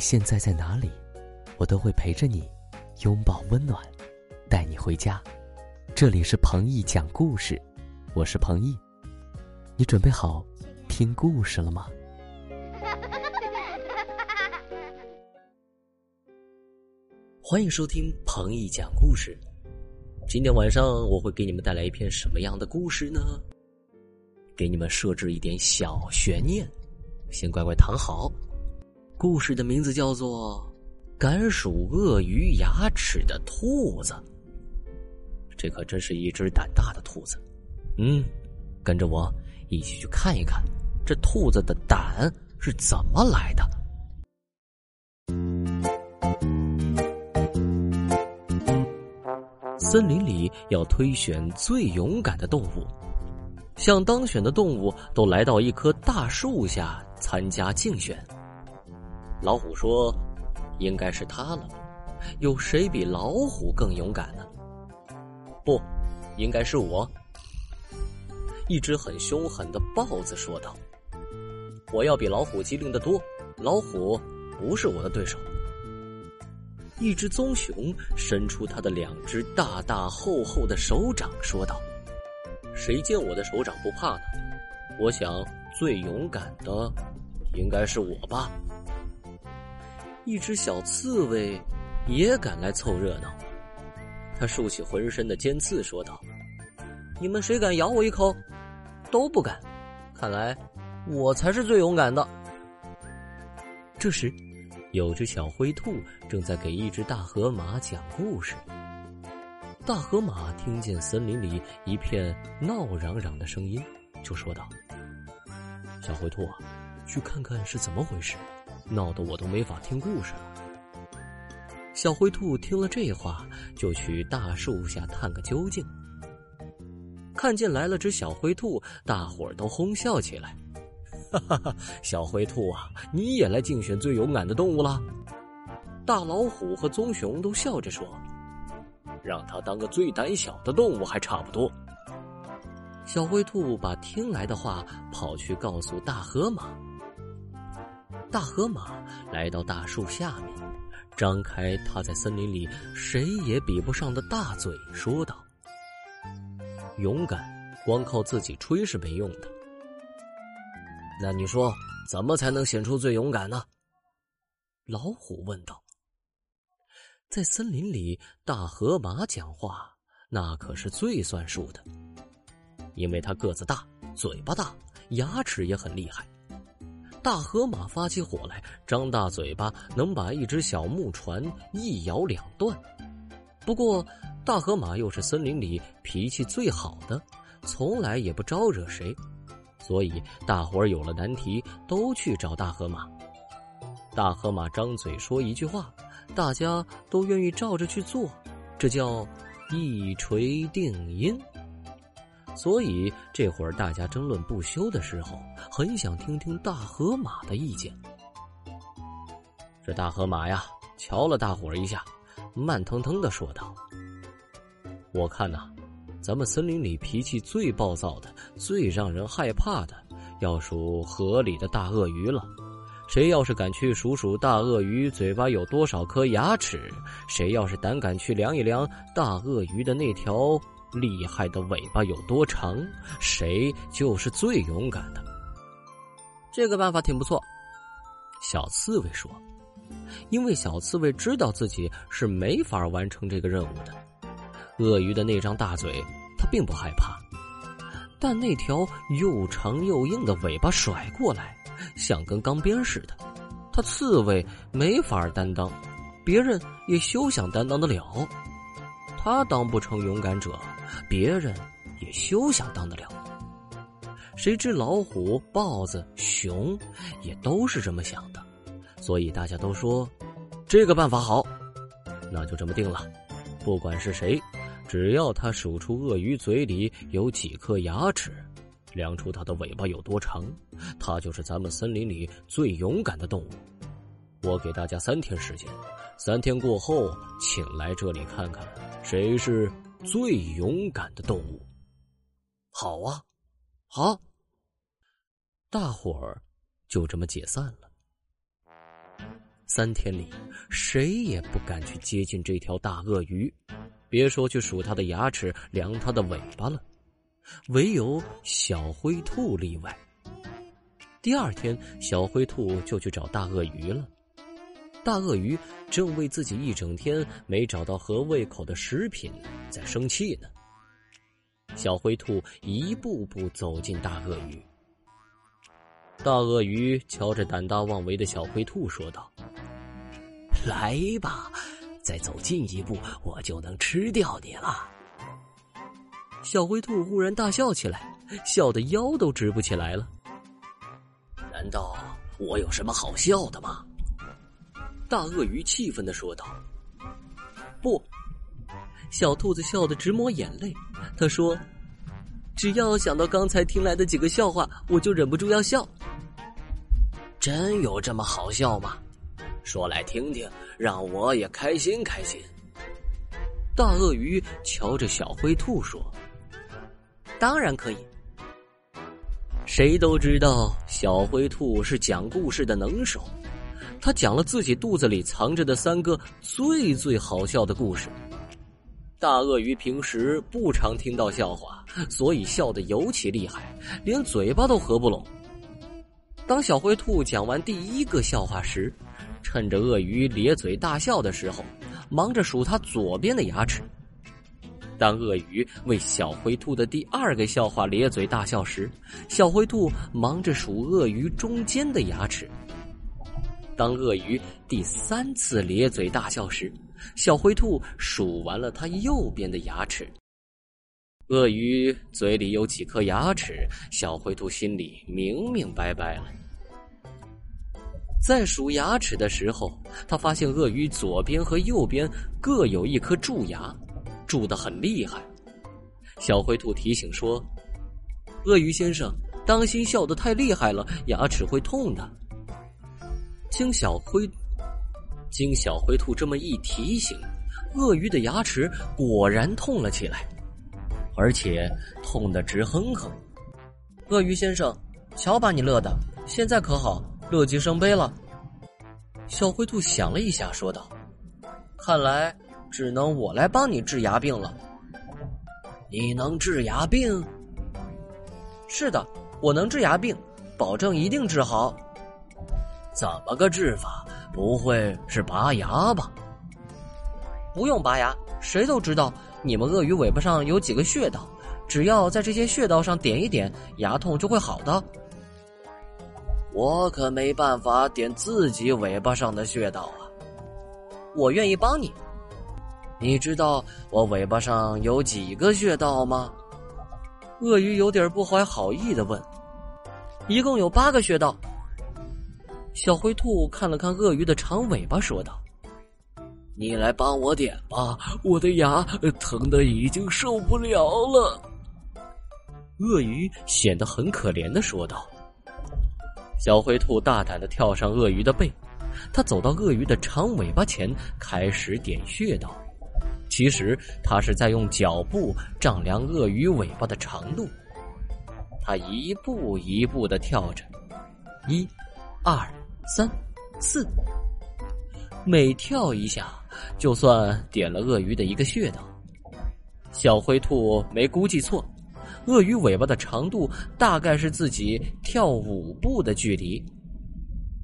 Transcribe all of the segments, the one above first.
现在在哪里，我都会陪着你，拥抱温暖，带你回家。这里是彭毅讲故事，我是彭毅，你准备好听故事了吗？欢迎收听彭毅讲故事。今天晚上我会给你们带来一篇什么样的故事呢？给你们设置一点小悬念，先乖乖躺好。故事的名字叫做《敢数鳄鱼牙齿的兔子》。这可真是一只胆大的兔子。嗯，跟着我一起去看一看，这兔子的胆是怎么来的。森林里要推选最勇敢的动物，想当选的动物都来到一棵大树下参加竞选。老虎说：“应该是他了，有谁比老虎更勇敢呢？”不，应该是我。一只很凶狠的豹子说道：“我要比老虎机灵的多，老虎不是我的对手。”一只棕熊伸出它的两只大大厚厚的手掌说道：“谁见我的手掌不怕呢？我想最勇敢的应该是我吧。”一只小刺猬也赶来凑热闹。他竖起浑身的尖刺，说道：“你们谁敢咬我一口？都不敢。看来我才是最勇敢的。”这时，有只小灰兔正在给一只大河马讲故事。大河马听见森林里一片闹嚷嚷的声音，就说道：“小灰兔啊，去看看是怎么回事。”闹得我都没法听故事了。小灰兔听了这话，就去大树下探个究竟。看见来了只小灰兔，大伙儿都哄笑起来：“哈哈哈！小灰兔啊，你也来竞选最勇敢的动物了？”大老虎和棕熊都笑着说：“让他当个最胆小的动物还差不多。”小灰兔把听来的话跑去告诉大河马。大河马来到大树下面，张开它在森林里谁也比不上的大嘴，说道：“勇敢，光靠自己吹是没用的。那你说，怎么才能显出最勇敢呢？”老虎问道。在森林里，大河马讲话那可是最算数的，因为它个子大，嘴巴大，牙齿也很厉害。大河马发起火来，张大嘴巴能把一只小木船一咬两断。不过，大河马又是森林里脾气最好的，从来也不招惹谁，所以大伙儿有了难题都去找大河马。大河马张嘴说一句话，大家都愿意照着去做，这叫一锤定音。所以这会儿大家争论不休的时候，很想听听大河马的意见。这大河马呀，瞧了大伙儿一下，慢腾腾的说道：“我看呐，咱们森林里脾气最暴躁的、最让人害怕的，要数河里的大鳄鱼了。谁要是敢去数数大鳄鱼嘴巴有多少颗牙齿，谁要是胆敢去量一量大鳄鱼的那条……”厉害的尾巴有多长，谁就是最勇敢的。这个办法挺不错，小刺猬说。因为小刺猬知道自己是没法完成这个任务的。鳄鱼的那张大嘴，它并不害怕，但那条又长又硬的尾巴甩过来，像根钢鞭似的，它刺猬没法担当，别人也休想担当得了。他当不成勇敢者。别人也休想当得了。谁知老虎、豹子、熊也都是这么想的，所以大家都说这个办法好，那就这么定了。不管是谁，只要他数出鳄鱼嘴里有几颗牙齿，量出它的尾巴有多长，他就是咱们森林里最勇敢的动物。我给大家三天时间，三天过后，请来这里看看谁是。最勇敢的动物，好啊，好。大伙儿就这么解散了。三天里，谁也不敢去接近这条大鳄鱼，别说去数它的牙齿、量它的尾巴了。唯有小灰兔例外。第二天，小灰兔就去找大鳄鱼了。大鳄鱼正为自己一整天没找到合胃口的食品在生气呢。小灰兔一步步走进大鳄鱼。大鳄鱼瞧着胆大妄为的小灰兔说道：“来吧，再走近一步，我就能吃掉你了。”小灰兔忽然大笑起来，笑得腰都直不起来了。难道我有什么好笑的吗？大鳄鱼气愤的说道。不，小兔子笑得直抹眼泪。他说：“只要想到刚才听来的几个笑话，我就忍不住要笑。”真有这么好笑吗？说来听听，让我也开心开心。大鳄鱼瞧着小灰兔说。当然可以。谁都知道小灰兔是讲故事的能手，他讲了自己肚子里藏着的三个最最好笑的故事。大鳄鱼平时不常听到笑话，所以笑得尤其厉害，连嘴巴都合不拢。当小灰兔讲完第一个笑话时，趁着鳄鱼咧嘴大笑的时候，忙着数它左边的牙齿。当鳄鱼为小灰兔的第二个笑话咧嘴大笑时，小灰兔忙着数鳄鱼中间的牙齿。当鳄鱼第三次咧嘴大笑时，小灰兔数完了它右边的牙齿。鳄鱼嘴里有几颗牙齿，小灰兔心里明明白白了。在数牙齿的时候，他发现鳄鱼左边和右边各有一颗蛀牙。蛀得很厉害，小灰兔提醒说：“鳄鱼先生，当心笑得太厉害了，牙齿会痛的。”经小灰，经小灰兔这么一提醒，鳄鱼的牙齿果然痛了起来，而且痛得直哼哼。鳄鱼先生，瞧把你乐的，现在可好，乐极生悲了。小灰兔想了一下，说道：“看来。”只能我来帮你治牙病了。你能治牙病？是的，我能治牙病，保证一定治好。怎么个治法？不会是拔牙吧？不用拔牙，谁都知道你们鳄鱼尾巴上有几个穴道，只要在这些穴道上点一点，牙痛就会好的。我可没办法点自己尾巴上的穴道啊！我愿意帮你。你知道我尾巴上有几个穴道吗？鳄鱼有点不怀好意的问。一共有八个穴道。小灰兔看了看鳄鱼的长尾巴，说道：“你来帮我点吧，我的牙疼的已经受不了了。”鳄鱼显得很可怜的说道。小灰兔大胆的跳上鳄鱼的背，他走到鳄鱼的长尾巴前，开始点穴道。其实他是在用脚步丈量鳄鱼尾巴的长度。他一步一步的跳着，一、二、三、四，每跳一下，就算点了鳄鱼的一个穴道。小灰兔没估计错，鳄鱼尾巴的长度大概是自己跳五步的距离。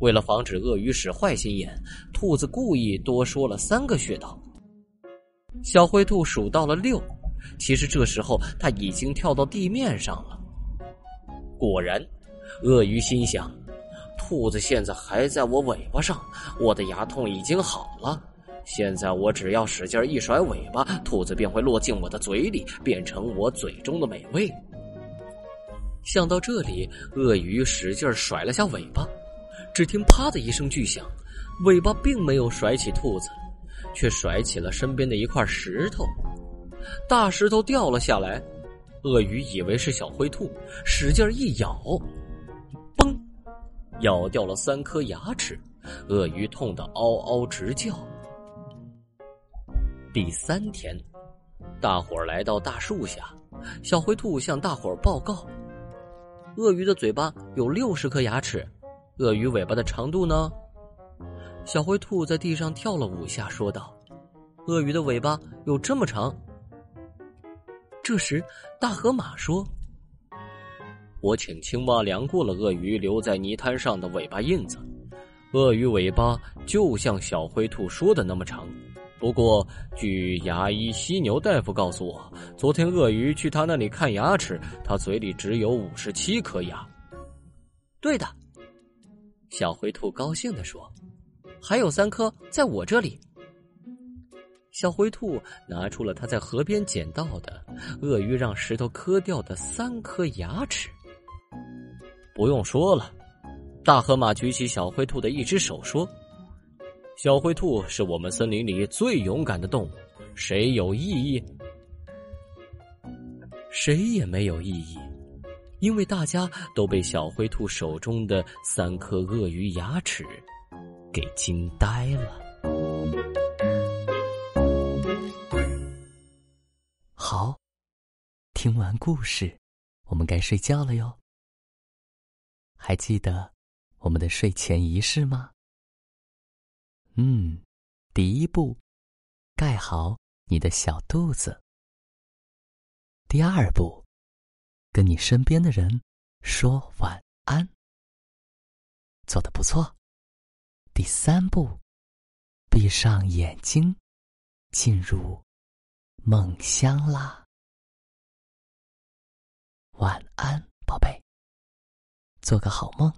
为了防止鳄鱼使坏心眼，兔子故意多说了三个穴道。小灰兔数到了六，其实这时候它已经跳到地面上了。果然，鳄鱼心想：兔子现在还在我尾巴上，我的牙痛已经好了。现在我只要使劲一甩尾巴，兔子便会落进我的嘴里，变成我嘴中的美味。想到这里，鳄鱼使劲甩了下尾巴，只听“啪”的一声巨响，尾巴并没有甩起兔子。却甩起了身边的一块石头，大石头掉了下来。鳄鱼以为是小灰兔，使劲一咬，咬掉了三颗牙齿。鳄鱼痛得嗷嗷直叫。第三天，大伙儿来到大树下，小灰兔向大伙儿报告：鳄鱼的嘴巴有六十颗牙齿，鳄鱼尾巴的长度呢？小灰兔在地上跳了五下，说道：“鳄鱼的尾巴有这么长。”这时，大河马说：“我请青蛙量过了鳄鱼留在泥滩上的尾巴印子，鳄鱼尾巴就像小灰兔说的那么长。不过，据牙医犀牛大夫告诉我，昨天鳄鱼去他那里看牙齿，他嘴里只有五十七颗牙。”对的，小灰兔高兴地说。还有三颗在我这里。小灰兔拿出了他在河边捡到的鳄鱼让石头磕掉的三颗牙齿。不用说了，大河马举起小灰兔的一只手说：“小灰兔是我们森林里最勇敢的动物，谁有异议？谁也没有异议，因为大家都被小灰兔手中的三颗鳄鱼牙齿。”给惊呆了。好，听完故事，我们该睡觉了哟。还记得我们的睡前仪式吗？嗯，第一步，盖好你的小肚子。第二步，跟你身边的人说晚安。做的不错。第三步，闭上眼睛，进入梦乡啦。晚安，宝贝，做个好梦。